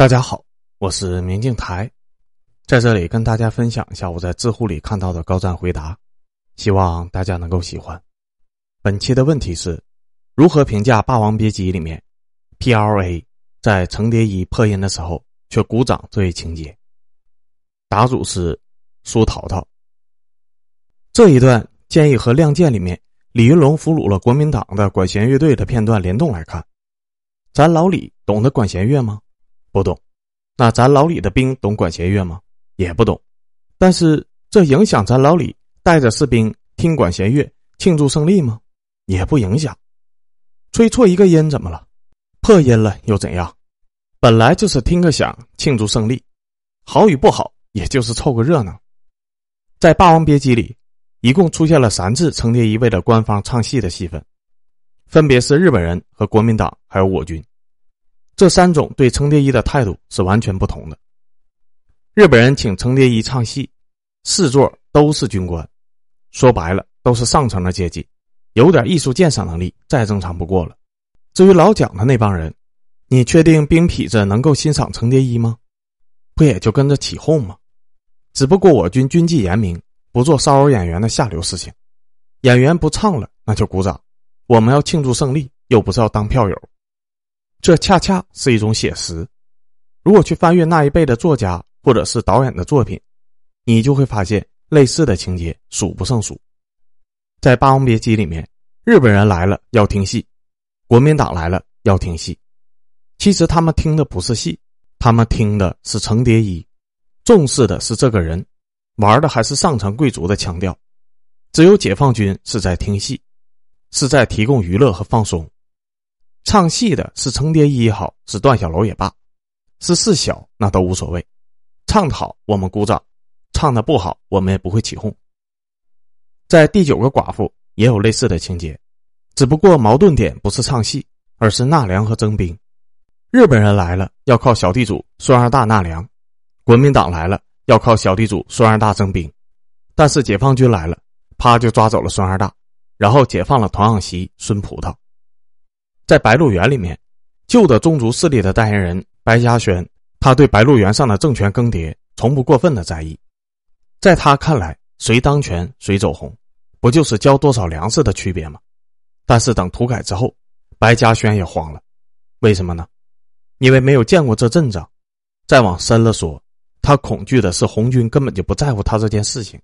大家好，我是明镜台，在这里跟大家分享一下我在知乎里看到的高赞回答，希望大家能够喜欢。本期的问题是：如何评价《霸王别姬》里面 P.L.A 在程蝶衣破音的时候却鼓掌这一情节？答主是苏淘淘。这一段建议和《亮剑》里面李云龙俘虏了国民党的管弦乐队的片段联动来看。咱老李懂得管弦乐吗？不懂，那咱老李的兵懂管弦乐吗？也不懂，但是这影响咱老李带着士兵听管弦乐庆祝胜利吗？也不影响。吹错一个音怎么了？破音了又怎样？本来就是听个响庆祝胜利，好与不好也就是凑个热闹。在《霸王别姬》里，一共出现了三次程蝶衣为了官方唱戏的戏份，分别是日本人和国民党还有我军。这三种对程蝶衣的态度是完全不同的。日本人请程蝶衣唱戏，四座都是军官，说白了都是上层的阶级，有点艺术鉴赏能力再正常不过了。至于老蒋的那帮人，你确定兵痞子能够欣赏程蝶衣吗？不也就跟着起哄吗？只不过我军军纪严明，不做骚扰演员的下流事情。演员不唱了，那就鼓掌。我们要庆祝胜利，又不是要当票友。这恰恰是一种写实。如果去翻阅那一辈的作家或者是导演的作品，你就会发现类似的情节数不胜数。在《霸王别姬》里面，日本人来了要听戏，国民党来了要听戏。其实他们听的不是戏，他们听的是程蝶衣，重视的是这个人，玩的还是上层贵族的腔调。只有解放军是在听戏，是在提供娱乐和放松。唱戏的是程蝶衣也好，是段小楼也罢，是四小那都无所谓。唱得好，我们鼓掌；唱的不好，我们也不会起哄。在第九个寡妇也有类似的情节，只不过矛盾点不是唱戏，而是纳凉和征兵。日本人来了要靠小地主孙二大纳凉，国民党来了要靠小地主孙二大征兵。但是解放军来了，啪就抓走了孙二大，然后解放了童养媳孙葡萄。在《白鹿原》里面，旧的宗族势力的代言人白嘉轩，他对白鹿原上的政权更迭从不过分的在意，在他看来，谁当权谁走红，不就是交多少粮食的区别吗？但是等土改之后，白嘉轩也慌了，为什么呢？因为没有见过这阵仗。再往深了说，他恐惧的是红军根本就不在乎他这件事情。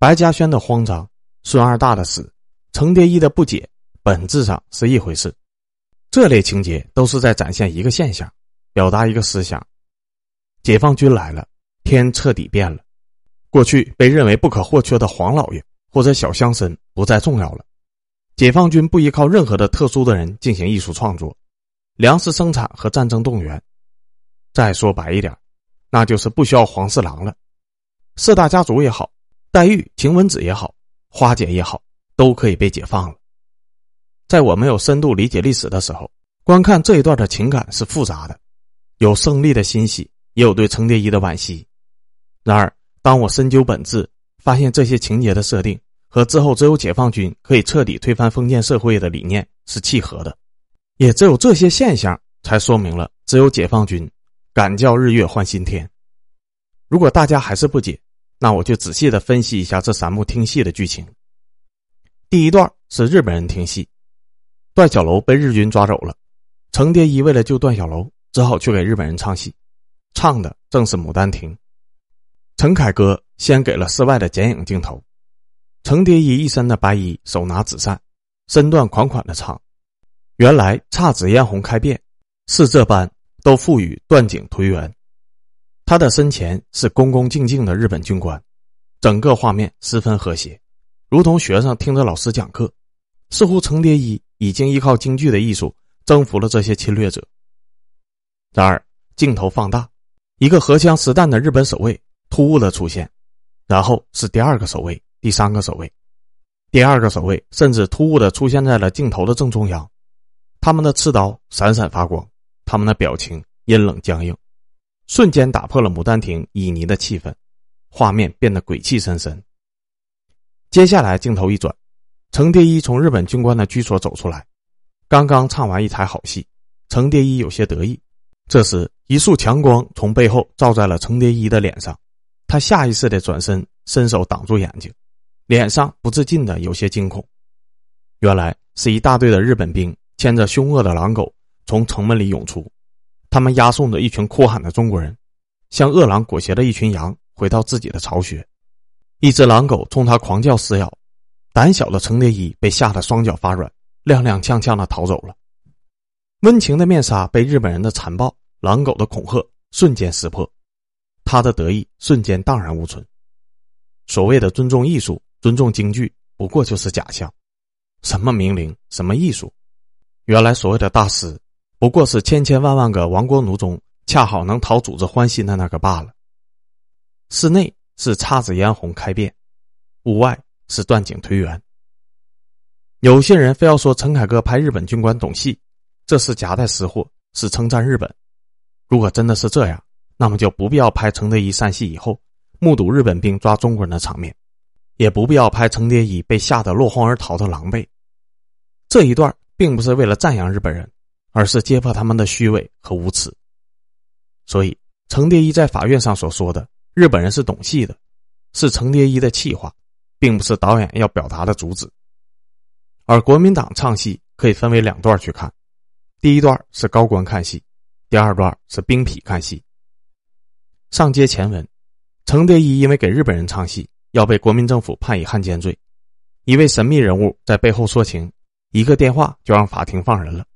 白嘉轩的慌张，孙二大的死，程蝶衣的不解，本质上是一回事。这类情节都是在展现一个现象，表达一个思想：解放军来了，天彻底变了。过去被认为不可或缺的黄老爷或者小乡绅不再重要了。解放军不依靠任何的特殊的人进行艺术创作，粮食生产和战争动员。再说白一点，那就是不需要黄四郎了。四大家族也好，黛玉、晴雯子也好，花姐也好，都可以被解放了。在我没有深度理解历史的时候，观看这一段的情感是复杂的，有胜利的欣喜，也有对程蝶衣的惋惜。然而，当我深究本质，发现这些情节的设定和之后只有解放军可以彻底推翻封建社会的理念是契合的，也只有这些现象才说明了只有解放军敢叫日月换新天。如果大家还是不解，那我就仔细的分析一下这三幕听戏的剧情。第一段是日本人听戏。段小楼被日军抓走了，程蝶衣为了救段小楼，只好去给日本人唱戏，唱的正是《牡丹亭》。陈凯歌先给了室外的剪影镜头，程蝶衣一身的白衣，手拿纸扇，身段款款的唱。原来姹紫嫣红开遍，是这般都赋予段景颓垣。他的身前是恭恭敬敬的日本军官，整个画面十分和谐，如同学生听着老师讲课，似乎程蝶衣。已经依靠京剧的艺术征服了这些侵略者。然而，镜头放大，一个荷枪实弹的日本守卫突兀的出现，然后是第二个守卫、第三个守卫，第二个守卫甚至突兀的出现在了镜头的正中央，他们的刺刀闪闪发光，他们的表情阴冷僵硬，瞬间打破了《牡丹亭》旖旎的气氛，画面变得鬼气森森。接下来，镜头一转。程蝶衣从日本军官的居所走出来，刚刚唱完一台好戏，程蝶衣有些得意。这时，一束强光从背后照在了程蝶衣的脸上，他下意识的转身，伸手挡住眼睛，脸上不自禁的有些惊恐。原来是一大队的日本兵牵着凶恶的狼狗从城门里涌出，他们押送着一群哭喊的中国人，像饿狼裹挟的一群羊回到自己的巢穴。一只狼狗冲他狂叫撕咬，胆小的程蝶衣被吓得双脚发软，踉踉跄跄的逃走了。温情的面纱被日本人的残暴、狼狗的恐吓瞬间撕破，他的得意瞬间荡然无存。所谓的尊重艺术、尊重京剧，不过就是假象。什么名伶，什么艺术？原来所谓的大师，不过是千千万万个亡国奴中恰好能讨主子欢心的那个罢了。室内是姹紫嫣红开遍，屋外是断井颓垣。有些人非要说陈凯歌拍日本军官懂戏，这是夹带私货，是称赞日本。如果真的是这样，那么就不必要拍程蝶衣散戏以后目睹日本兵抓中国人的场面，也不必要拍程蝶衣被吓得落荒而逃的狼狈。这一段并不是为了赞扬日本人，而是揭破他们的虚伪和无耻。所以，程蝶衣在法院上所说的“日本人是懂戏的”，是程蝶衣的气话，并不是导演要表达的主旨。而国民党唱戏可以分为两段去看，第一段是高官看戏，第二段是兵痞看戏。上接前文，程蝶衣因为给日本人唱戏，要被国民政府判以汉奸罪，一位神秘人物在背后说情。一个电话就让法庭放人了，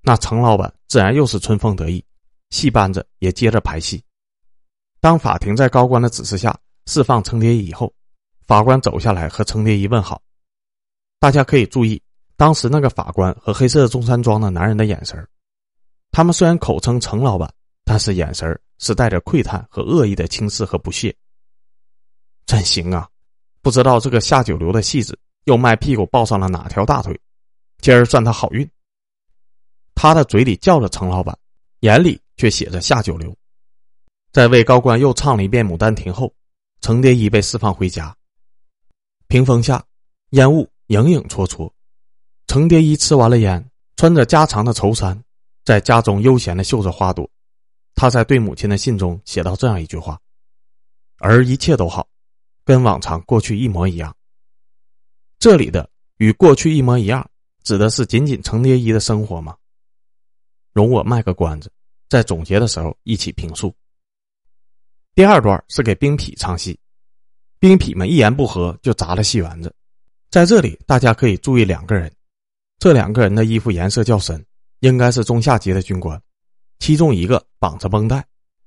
那程老板自然又是春风得意，戏班子也接着排戏。当法庭在高官的指示下释放程蝶衣以后，法官走下来和程蝶衣问好。大家可以注意，当时那个法官和黑色中山装的男人的眼神他们虽然口称程老板，但是眼神是带着窥探和恶意的轻视和不屑。真行啊！不知道这个下九流的戏子又卖屁股抱上了哪条大腿。今儿算他好运。他的嘴里叫着程老板，眼里却写着下九流。在为高官又唱了一遍《牡丹亭》后，程蝶衣被释放回家。屏风下，烟雾影影绰绰。程蝶衣吃完了烟，穿着家常的绸衫，在家中悠闲的绣着花朵。他在对母亲的信中写到这样一句话：“而一切都好，跟往常过去一模一样。”这里的与过去一模一样。指的是仅仅程蝶衣的生活吗？容我卖个关子，在总结的时候一起评述。第二段是给兵痞唱戏，兵痞们一言不合就砸了戏园子。在这里，大家可以注意两个人，这两个人的衣服颜色较深，应该是中下级的军官，其中一个绑着绷带，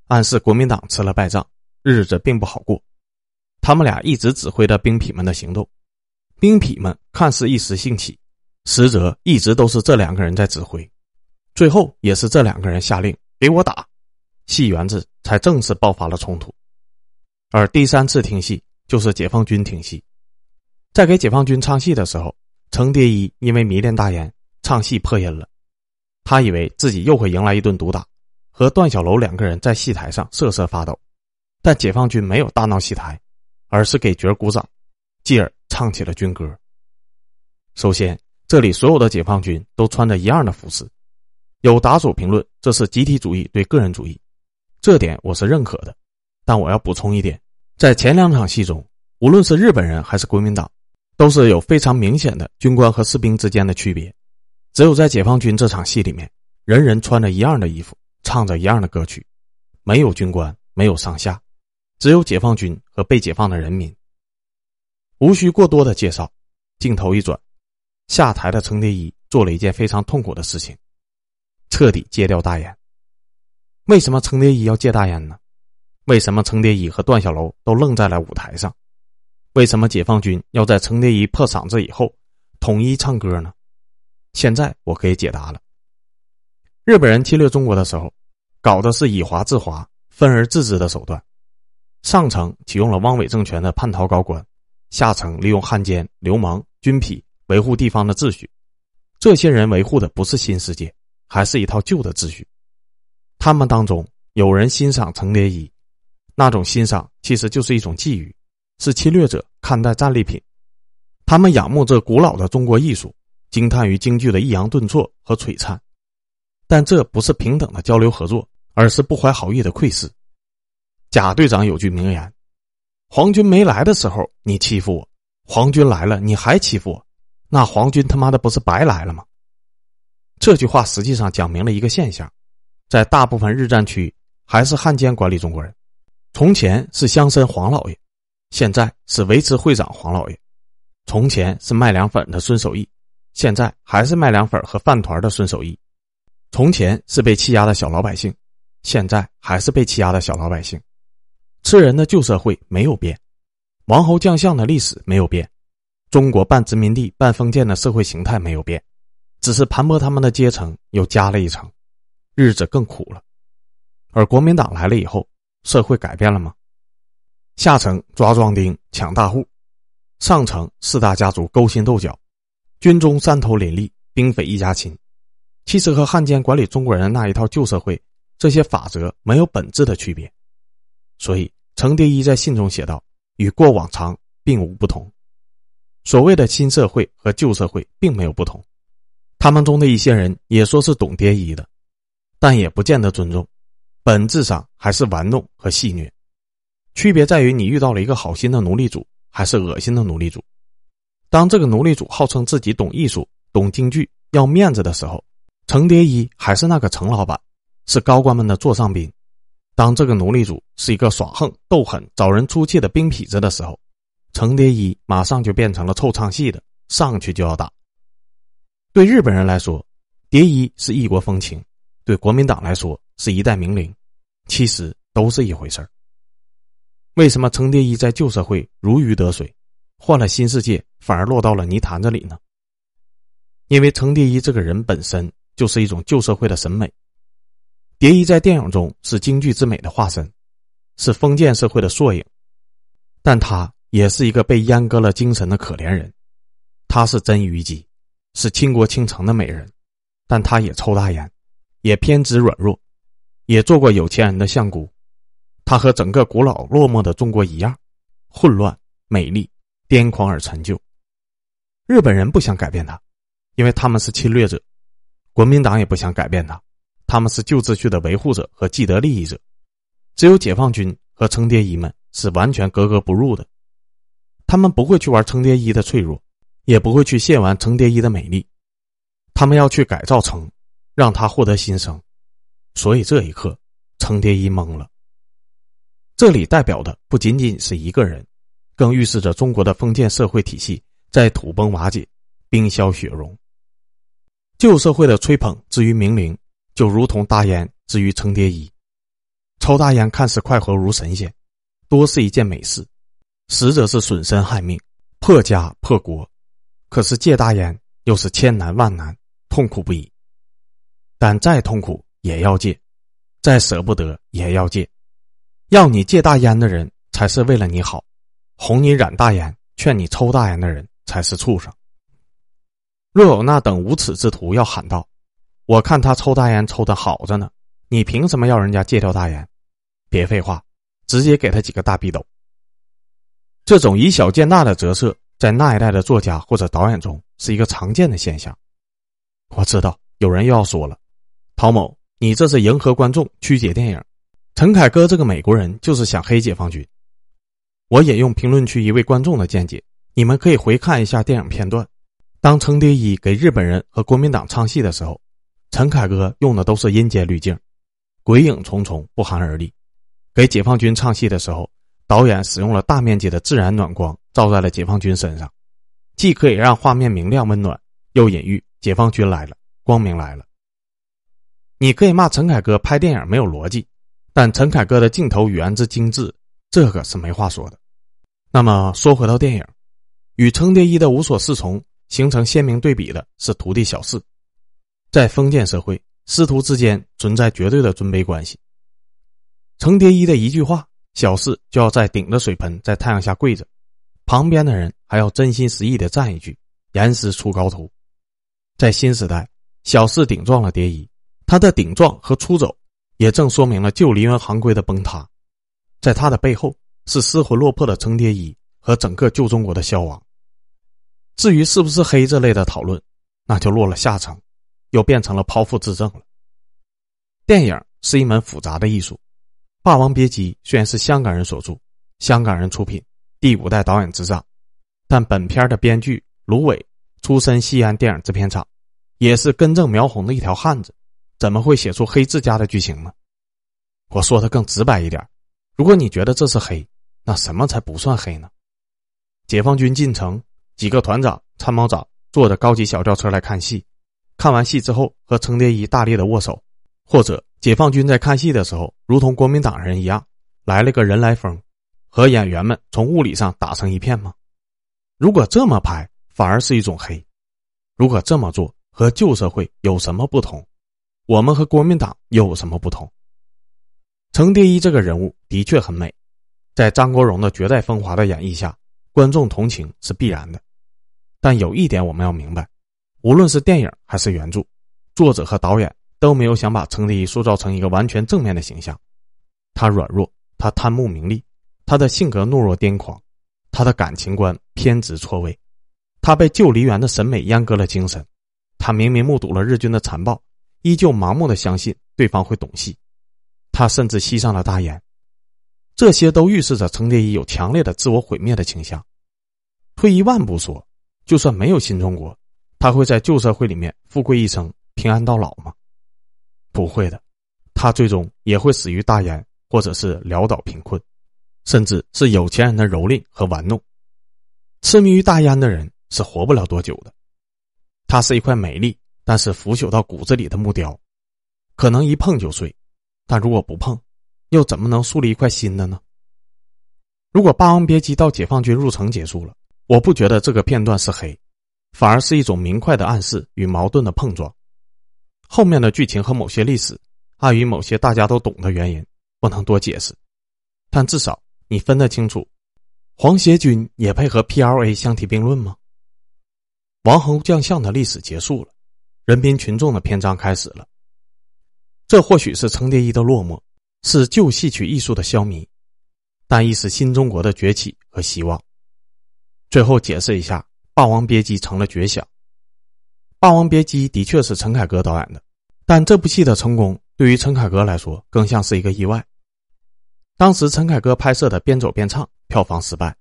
暗示国民党吃了败仗，日子并不好过。他们俩一直指挥着兵痞们的行动，兵痞们看似一时兴起。实则一直都是这两个人在指挥，最后也是这两个人下令给我打，戏园子才正式爆发了冲突。而第三次听戏就是解放军听戏，在给解放军唱戏的时候，程蝶衣因为迷恋大烟，唱戏破音了。他以为自己又会迎来一顿毒打，和段小楼两个人在戏台上瑟瑟发抖。但解放军没有大闹戏台，而是给角鼓掌，继而唱起了军歌。首先。这里所有的解放军都穿着一样的服饰，有打手评论这是集体主义对个人主义，这点我是认可的。但我要补充一点，在前两场戏中，无论是日本人还是国民党，都是有非常明显的军官和士兵之间的区别。只有在解放军这场戏里面，人人穿着一样的衣服，唱着一样的歌曲，没有军官，没有上下，只有解放军和被解放的人民。无需过多的介绍，镜头一转。下台的程蝶衣做了一件非常痛苦的事情，彻底戒掉大烟。为什么程蝶衣要戒大烟呢？为什么程蝶衣和段小楼都愣在了舞台上？为什么解放军要在程蝶衣破嗓子以后统一唱歌呢？现在我可以解答了。日本人侵略中国的时候，搞的是以华制华、分而治之的手段，上层启用了汪伪政权的叛逃高官，下层利用汉奸、流氓、军痞。维护地方的秩序，这些人维护的不是新世界，还是一套旧的秩序。他们当中有人欣赏程蝶衣，那种欣赏其实就是一种觊觎，是侵略者看待战利品。他们仰慕这古老的中国艺术，惊叹于京剧的抑扬顿挫和璀璨，但这不是平等的交流合作，而是不怀好意的窥视。贾队长有句名言：“皇军没来的时候你欺负我，皇军来了你还欺负我，那皇军他妈的不是白来了吗？”这句话实际上讲明了一个现象：在大部分日战区，还是汉奸管理中国人。从前是乡绅黄老爷，现在是维持会长黄老爷；从前是卖凉粉的孙守义，现在还是卖凉粉和饭团的孙守义；从前是被欺压的小老百姓，现在还是被欺压的小老百姓。吃人的旧社会没有变，王侯将相的历史没有变，中国半殖民地半封建的社会形态没有变。只是盘剥他们的阶层又加了一层，日子更苦了。而国民党来了以后，社会改变了吗？下层抓壮丁、抢大户，上层四大家族勾心斗角，军中三头林立，兵匪一家亲。其实和汉奸管理中国人的那一套旧社会，这些法则没有本质的区别。所以，程蝶衣在信中写道：“与过往常并无不同。所谓的新社会和旧社会并没有不同。”他们中的一些人也说是懂蝶衣的，但也不见得尊重，本质上还是玩弄和戏虐。区别在于你遇到了一个好心的奴隶主，还是恶心的奴隶主。当这个奴隶主号称自己懂艺术、懂京剧、要面子的时候，程蝶衣还是那个程老板，是高官们的座上宾；当这个奴隶主是一个耍横、斗狠、找人出气的兵痞子的时候，程蝶衣马上就变成了臭唱戏的，上去就要打。对日本人来说，蝶衣是异国风情；对国民党来说是一代名伶，其实都是一回事儿。为什么程蝶衣在旧社会如鱼得水，换了新世界反而落到了泥潭子里呢？因为程蝶衣这个人本身就是一种旧社会的审美。蝶衣在电影中是京剧之美的化身，是封建社会的缩影，但他也是一个被阉割了精神的可怜人，他是真虞姬。是倾国倾城的美人，但他也抽大烟，也偏执软弱，也做过有钱人的相姑。她和整个古老落寞的中国一样，混乱、美丽、癫狂而陈旧。日本人不想改变她，因为他们是侵略者；国民党也不想改变她，他们是旧秩序的维护者和既得利益者。只有解放军和程蝶衣们是完全格格不入的，他们不会去玩程蝶衣的脆弱。也不会去亵玩程蝶衣的美丽，他们要去改造程，让他获得新生。所以这一刻，程蝶衣懵了。这里代表的不仅仅是一个人，更预示着中国的封建社会体系在土崩瓦解、冰消雪融。旧社会的吹捧之于名伶，就如同大烟之于程蝶衣。抽大烟看似快活如神仙，多是一件美事，实则是损身害命、破家破国。可是戒大烟又是千难万难，痛苦不已。但再痛苦也要戒，再舍不得也要戒。要你戒大烟的人才是为了你好，哄你染大烟、劝你抽大烟的人才是畜生。若有那等无耻之徒要喊道：“我看他抽大烟抽的好着呢，你凭什么要人家戒掉大烟？”别废话，直接给他几个大逼斗。这种以小见大的折射。在那一代的作家或者导演中是一个常见的现象。我知道有人又要说了：“陶某，你这是迎合观众，曲解电影。”陈凯歌这个美国人就是想黑解放军。我引用评论区一位观众的见解，你们可以回看一下电影片段。当程蝶衣给日本人和国民党唱戏的时候，陈凯歌用的都是阴间滤镜，鬼影重重，不寒而栗；给解放军唱戏的时候，导演使用了大面积的自然暖光。照在了解放军身上，既可以让画面明亮温暖，又隐喻解放军来了，光明来了。你可以骂陈凯歌拍电影没有逻辑，但陈凯歌的镜头语言之精致，这个是没话说的。那么说回到电影，与程蝶衣的无所适从形成鲜明对比的是徒弟小四，在封建社会，师徒之间存在绝对的尊卑关系。程蝶衣的一句话，小四就要在顶着水盆在太阳下跪着。旁边的人还要真心实意的赞一句：“严师出高徒。”在新时代，小四顶撞了蝶衣，他的顶撞和出走，也正说明了旧梨园行规的崩塌。在他的背后，是失魂落魄的程蝶衣和整个旧中国的消亡。至于是不是黑这类的讨论，那就落了下层，又变成了剖腹自证了。电影是一门复杂的艺术，《霸王别姬》虽然是香港人所著，香港人出品，第五代导演执掌，但本片的编剧卢伟出身西安电影制片厂，也是根正苗红的一条汉子，怎么会写出黑自家的剧情呢？我说的更直白一点，如果你觉得这是黑，那什么才不算黑呢？解放军进城，几个团长、参谋长坐着高级小轿车来看戏，看完戏之后和程蝶衣大力的握手。或者解放军在看戏的时候，如同国民党人一样，来了个人来疯，和演员们从物理上打成一片吗？如果这么拍，反而是一种黑；如果这么做，和旧社会有什么不同？我们和国民党又有什么不同？程蝶衣这个人物的确很美，在张国荣的绝代风华的演绎下，观众同情是必然的。但有一点我们要明白，无论是电影还是原著，作者和导演。都没有想把程蝶衣塑造成一个完全正面的形象，他软弱，他贪慕名利，他的性格懦弱癫狂，他的感情观偏执错位，他被旧梨园的审美阉割了精神，他明明目睹了日军的残暴，依旧盲目的相信对方会懂戏，他甚至吸上了大烟，这些都预示着程蝶衣有强烈的自我毁灭的倾向。退一万步说，就算没有新中国，他会在旧社会里面富贵一生，平安到老吗？不会的，他最终也会死于大烟，或者是潦倒贫困，甚至是有钱人的蹂躏和玩弄。痴迷于大烟的人是活不了多久的。他是一块美丽但是腐朽到骨子里的木雕，可能一碰就碎，但如果不碰，又怎么能树立一块新的呢？如果《霸王别姬》到解放军入城结束了，我不觉得这个片段是黑，反而是一种明快的暗示与矛盾的碰撞。后面的剧情和某些历史，碍于某些大家都懂的原因，不能多解释。但至少你分得清楚，皇协军也配和 PLA 相提并论吗？王侯将相的历史结束了，人民群众的篇章开始了。这或许是程蝶衣的落寞，是旧戏曲艺术的消弭，但亦是新中国的崛起和希望。最后解释一下，《霸王别姬》成了绝响。《霸王别姬》的确是陈凯歌导演的，但这部戏的成功对于陈凯歌来说更像是一个意外。当时陈凯歌拍摄的《边走边唱》票房失败，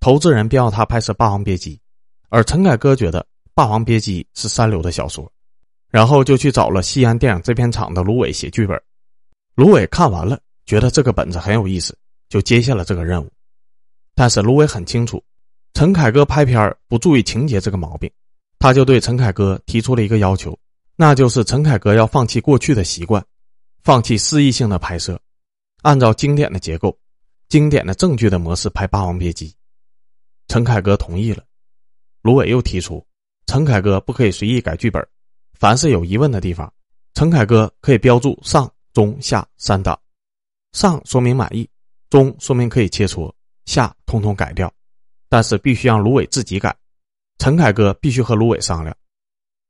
投资人便要他拍摄《霸王别姬》，而陈凯歌觉得《霸王别姬》是三流的小说，然后就去找了西安电影制片厂的卢伟写剧本。卢伟看完了，觉得这个本子很有意思，就接下了这个任务。但是卢伟很清楚，陈凯歌拍片不注意情节这个毛病。他就对陈凯歌提出了一个要求，那就是陈凯歌要放弃过去的习惯，放弃诗意性的拍摄，按照经典的结构、经典的正剧的模式拍《霸王别姬》。陈凯歌同意了。卢伟又提出，陈凯歌不可以随意改剧本，凡是有疑问的地方，陈凯歌可以标注上、中、下三档，上说明满意，中说明可以切磋，下通通改掉，但是必须让卢伟自己改。陈凯歌必须和卢伟商量，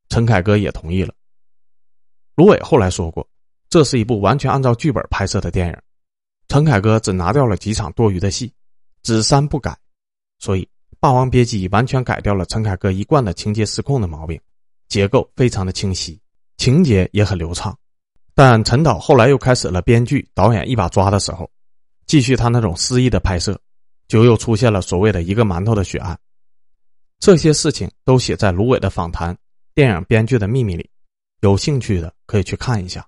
陈凯歌也同意了。卢伟后来说过，这是一部完全按照剧本拍摄的电影，陈凯歌只拿掉了几场多余的戏，只删不改，所以《霸王别姬》完全改掉了陈凯歌一贯的情节失控的毛病，结构非常的清晰，情节也很流畅。但陈导后来又开始了编剧导演一把抓的时候，继续他那种诗意的拍摄，就又出现了所谓的一个馒头的血案。这些事情都写在芦苇的访谈《电影编剧的秘密》里，有兴趣的可以去看一下。